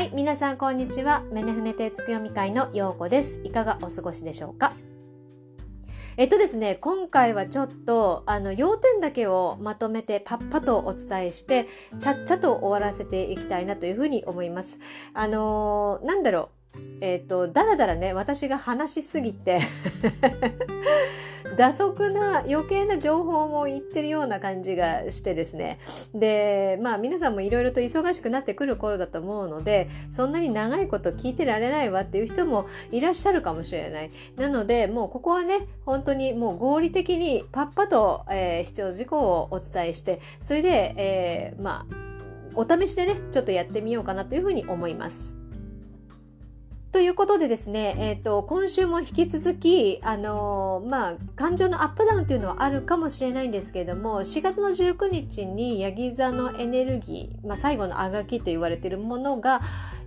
はい、皆さんこんにちは。メネフネテツク読み会のようこです。いかがお過ごしでしょうか？えっとですね、今回はちょっとあの要点だけをまとめてパッパとお伝えして、ちゃっちゃと終わらせていきたいなというふうに思います。あのーなんだろう。えっ、と、だらだらね、私が話しすぎて、打足な余計な情報も言ってるような感じがしてですね。で、まあ皆さんもいろいろと忙しくなってくる頃だと思うので、そんなに長いこと聞いてられないわっていう人もいらっしゃるかもしれない。なので、もうここはね、本当にもう合理的にパッパと、えー必要事項をお伝えして、それで、えーまあ、お試しでね、ちょっとやってみようかなというふうに思います。ということでですね、えー、と今週も引き続き、あのーまあ、感情のアップダウンというのはあるかもしれないんですけれども4月の19日にヤギ座のエネルギー、まあ、最後のあがきと言われているものが、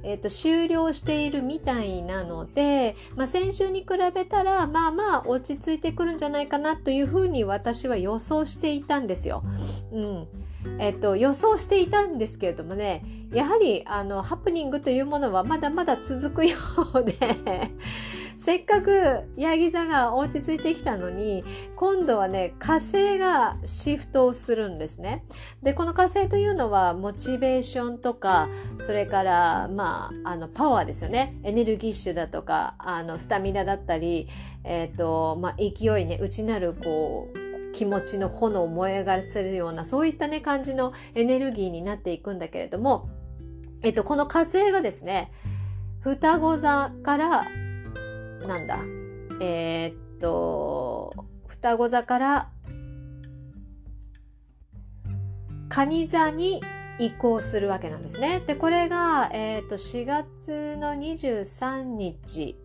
えー、と終了しているみたいなので、まあ、先週に比べたらまあまあ落ち着いてくるんじゃないかなというふうに私は予想していたんですよ。うんえっと、予想していたんですけれどもねやはりあのハプニングというものはまだまだ続くようでせっかくヤギ座が落ち着いてきたのに今度はね火星がシフトをするんですね。でこの火星というのはモチベーションとかそれからまああのパワーですよねエネルギッシュだとかあのスタミナだったり、えっとまあ、勢いね内なるこう気持ちの炎を燃え上がらせるようなそういったね感じのエネルギーになっていくんだけれども、えっと、この火星がですね双子座からなんだえーっと双子座から蟹座に移行するわけなんですね。でこれが、えーっと4月の23日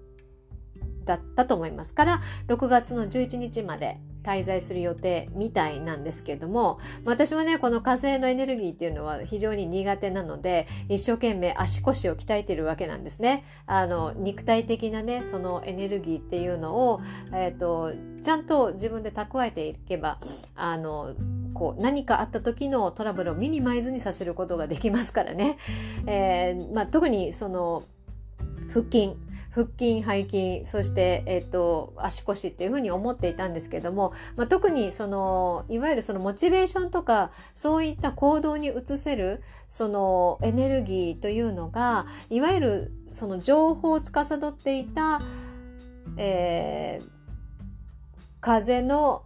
だったと思いますから6月の11日まで滞在する予定みたいなんですけれども私もねこの火星のエネルギーっていうのは非常に苦手なので一生懸命足腰を鍛えてるわけなんですね。あの肉体的なねそのエネルギーっていうのを、えー、とちゃんと自分で蓄えていけばあのこう何かあった時のトラブルをミニマイズにさせることができますからね。えーまあ、特にその腹筋腹筋背筋そして、えっと足腰っていうふうに思っていたんですけども、まあ、特にそのいわゆるそのモチベーションとかそういった行動に移せるそのエネルギーというのがいわゆるその情報を司っていた、えー風の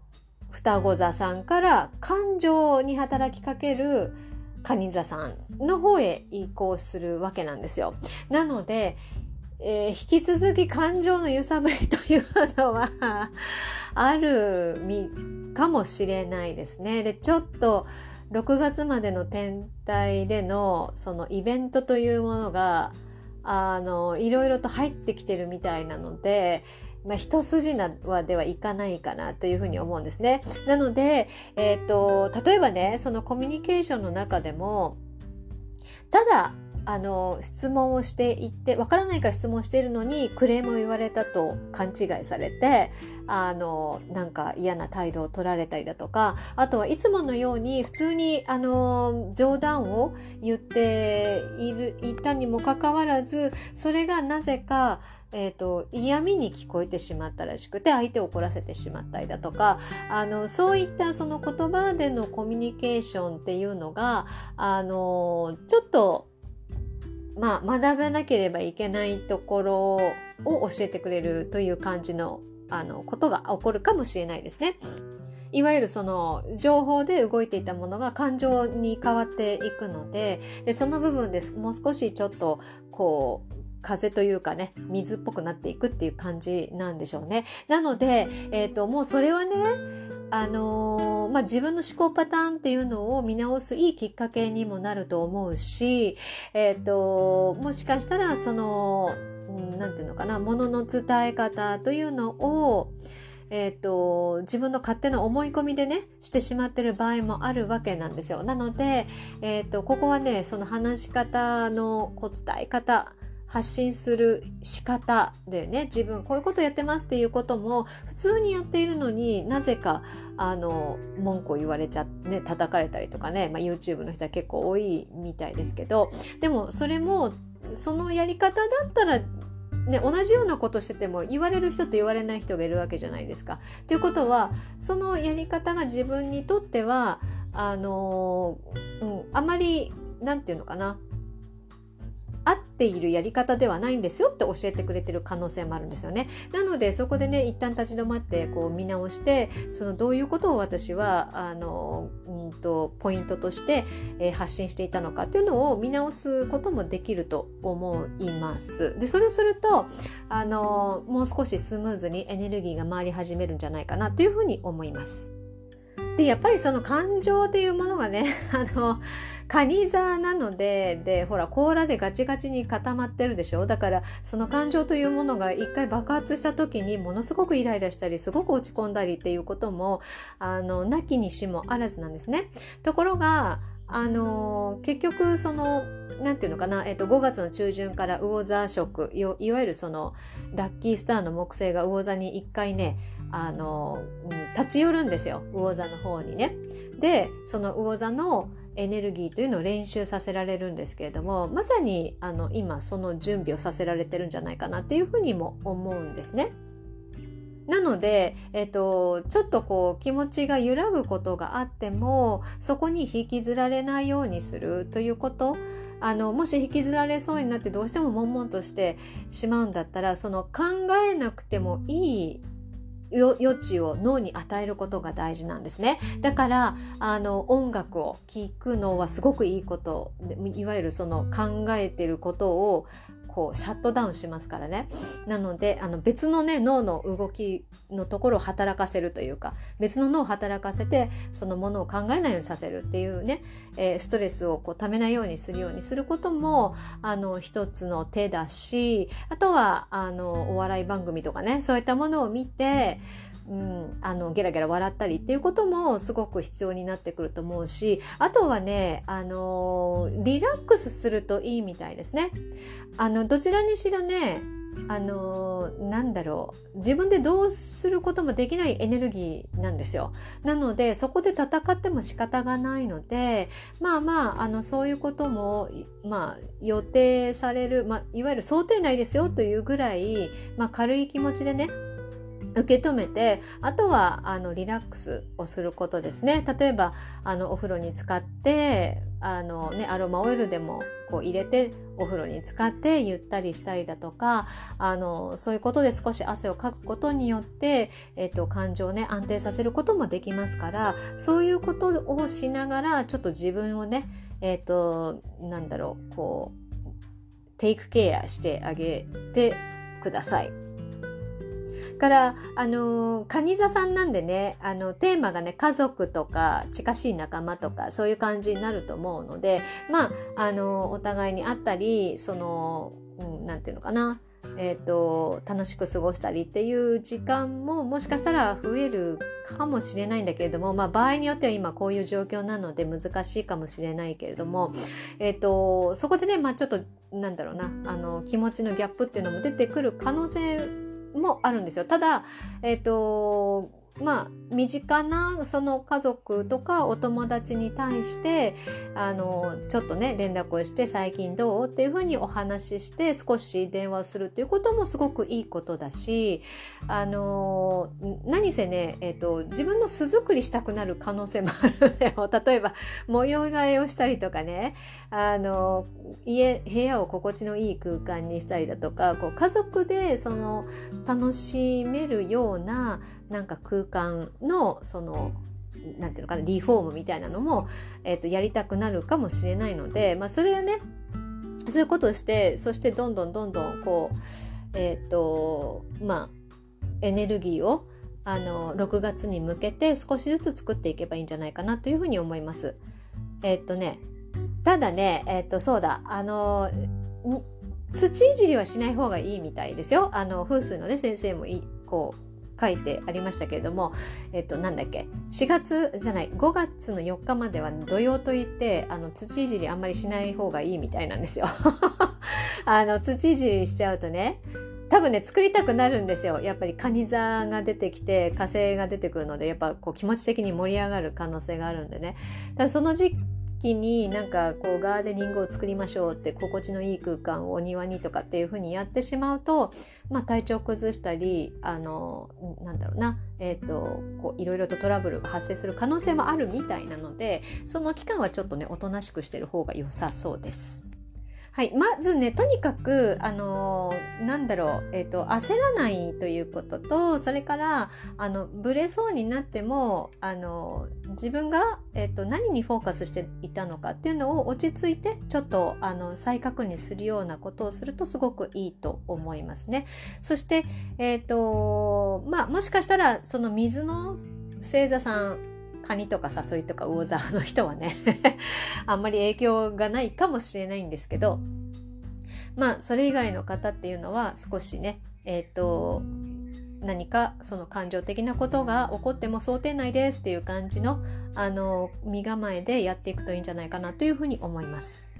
双子座さんから感情に働きかける蟹座さんの方へ移行するわけなんですよ。なので、えー引き続き感情の揺さぶりというのはあるみかもしれないですね。でちょっと6月までの天体でのそのイベントというものがあのいろいろと入ってきてるみたいなので、まあ、一筋縄ではいかないかなというふうに思うんですね。なので、えー、と例えばねそのコミュニケーションの中でもただあの質問をしていってわからないから質問しているのにクレームを言われたと勘違いされてあのなんか嫌な態度を取られたりだとかあとはいつものように普通にあの冗談を言っているいたにもかかわらずそれがなぜかえー、と嫌味に聞こえてしまったらしくて相手を怒らせてしまったりだとかあのそういったその言葉でのコミュニケーションっていうのがあのちょっとまあ、学べなければいけないところを教えてくれるという感じのあのことが起こるかもしれないですね。いわゆるその情報で動いていたものが感情に変わっていくのででその部分ですもう少しちょっとこう風というかね水っぽくなっていくっていう感じなんでしょうね。なので、えー、ともうそれはねあのまあ、自分の思考パターンっていうのを見直すいいきっかけにもなると思うし、えー、ともしかしたらその何て言うのかなものの伝え方というのをえーと、自分の勝手な思い込みでねしてしまってる場合もあるわけなんですよ。なので、えーとここはねその話し方のこう伝え方発信する仕方でね自分こういうことやってますっていうことも普通にやっているのになぜかあの文句を言われちゃって、ね、叩かれたりとかね、まあ、YouTube の人は結構多いみたいですけどでもそれもそのやり方だったらね、同じようなことしてても言われる人と言われない人がいるわけじゃないですか。ということはそのやり方が自分にとってはあの、うん、あまり何て言うのかな合っているやり方ではないんですよって教えてくれてる可能性もあるんですよね。なのでそこでね一旦立ち止まってこう見直してそのどういうことを私はあの、うんと、ポイントとして、えー、発信していたのかっていうのを見直すこともできると思います。でそれをするとあのもう少しスムーズにエネルギーが回り始めるんじゃないかなというふうに思います。でやっぱりその感情っていうものがね あのカニ座なのででほら甲羅でガチガチに固まってるでしょ？だからその感情というものが一回爆発した時にものすごくイライラしたりすごく落ち込んだりっていうこともあのなきにしもあらずなんですね。ところがあの結局その何て言うのかな、えっと、5月の中旬から魚座食いわゆるそのラッキースターの木星が魚座に一回ねあの、立ち寄るんですよ魚座の方にね。でその魚座のエネルギーというのを練習させられるんですけれどもまさにあの今その準備をさせられてるんじゃないかなっていうふうにも思うんですね。なので、えっと、ちょっとこう気持ちが揺らぐことがあってもそこに引きずられないようにするということあのもし引きずられそうになってどうしても悶々としてしまうんだったらその考えなくてもいい余地を脳に与えることが大事なんですね。だからあの音楽を聴くのはすごくいいこといわゆるその考えてることをこうシャットダウンしますからね。なのであの別のね脳の動きのところを働かせるというか別の脳を働かせてそのものを考えないようにさせるっていうね、えー、ストレスをこうためないようにするようにすることもあの一つの手だしあとはあのお笑い番組とかねそういったものを見てうん、うんあのゲラゲラ笑ったりっていうこともすごく必要になってくると思うしあとはねあのリラックスするといいみたいですね。あのどちらにしろねあのなんだろう自分でどうすることもできないエネルギーなんですよ。なのでそこで戦っても仕方がないのでまあまああのそういうことも、まあ、予定される、まあ、いわゆる想定内ですよというぐらい、まあ、軽い気持ちでね受け止めてあとはあのリラックスをすることですね例えばあのお風呂に使ってあの、ね、アロマオイルでもこう入れてお風呂に使ってゆったりしたりだとかあのそういうことで少し汗をかくことによって、えっと、感情をね安定させることもできますからそういうことをしながらちょっと自分をねえっとなんだろうこうテイクケアしてあげてください。からあの蟹座さんなんでねあのテーマがね家族とか近しい仲間とかそういう感じになると思うのでまああのお互いに会ったりその何、うん、て言うのかなえーと、楽しく過ごしたりっていう時間ももしかしたら増えるかもしれないんだけれども、まあ、場合によっては今こういう状況なので難しいかもしれないけれども、えーと、そこでね、まあ、ちょっとなんだろうなあの気持ちのギャップっていうのも出てくる可能性もあるんですよ。ただ、えっ、ー、とまあ身近なその家族とかお友達に対してあのちょっとね連絡をして最近どう？っていうふうにお話しして少し電話するっていうこともすごくいいことだしあの何せね、えーと、自分の巣作りしたくなる可能性もあるんだよ。例えば模様替えをしたりとかねあの家部屋を心地のいい空間にしたりだとかこう家族でその楽しめるようななんか空間のそのなんていうのかなリフォームみたいなのも、えーと、やりたくなるかもしれないので、まあ、それはねそういうことをしてそしてどんどんどんどんこうえっ、ー、とまあエネルギーをあの6月に向けて少しずつ作っていけばいいんじゃないかなというふうに思います。えっ、ー、とねただねえっ、ー、とそうだあの土いじりはしない方がいいみたいですよ。あの風水のね先生もいこう書いてありましたけれども、えっと、なんだっけ4月じゃない5月の4日までは土曜といってあの土いじりあんまりしない方がいいみたいなんですよ。あの土いじりしちゃうとね多分ね作りたくなるんですよやっぱり蟹座が出てきて火星が出てくるのでやっぱこう気持ち的に盛り上がる可能性があるんでねだその時気になんかこうガーデニングを作りましょうって心地のいい空間をお庭にとかっていう風にやってしまうと、まあ、体調崩したりあのなんだろうな、えーと、こういろいろとトラブルが発生する可能性もあるみたいなのでその期間はちょっとねおとなしくしてる方が良さそうです。はい、まずねとにかくあのなんだろう、えーと、焦らないということとそれからあのブレそうになってもあの自分が、えーと、何にフォーカスしていたのかっていうのを落ち着いてちょっとあの再確認するようなことをするとすごくいいと思いますね。そして、えーとまあ、もしかしたらその水の星座さんカニとかサソリとか魚座の人はね あんまり影響がないかもしれないんですけどまあそれ以外の方っていうのは少しねえっ、ー、と何かその感情的なことが起こっても想定内ですっていう感じのあの身構えでやっていくといいんじゃないかなというふうに思います。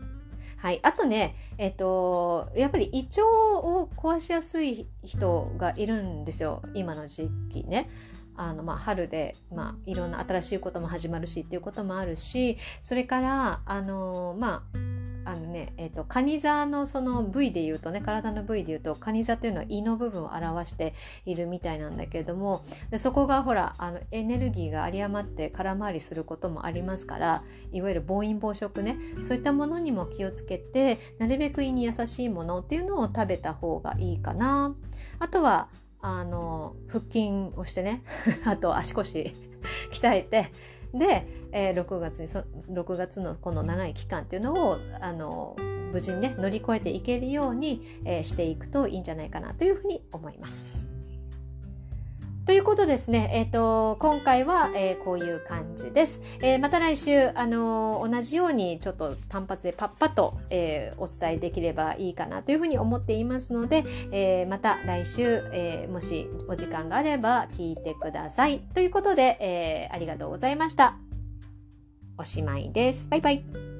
はい、あとね、えっと、やっぱり胃腸を壊しやすい人がいるんですよ今の時期ね。あのまあ、春で、まあ、いろんな新しいことも始まるしっていうこともあるしそれからあのまああのね、えーと、カニ座のその部位で言うとね体の部位で言うとカニ座というのは胃の部分を表しているみたいなんだけれどもでそこがほらあのエネルギーが有り余って空回りすることもありますからいわゆる暴飲暴食ねそういったものにも気をつけてなるべく胃に優しいものっていうのを食べた方がいいかな。あとはあの腹筋をしてね あと足腰 鍛えてで、えー、6月にそ6月のこの長い期間っていうのをあの無事にね乗り越えていけるように、えー、していくといいんじゃないかなというふうに思います。ということですね、えーと、今回は、えー、こういう感じです。えー、また来週、あのー、同じようにちょっと単発でパッパと、えお伝えできればいいかなというふうに思っていますので、えまた来週、えもしお時間があれば聞いてください。ということで、えありがとうございました。おしまいです。バイバイ。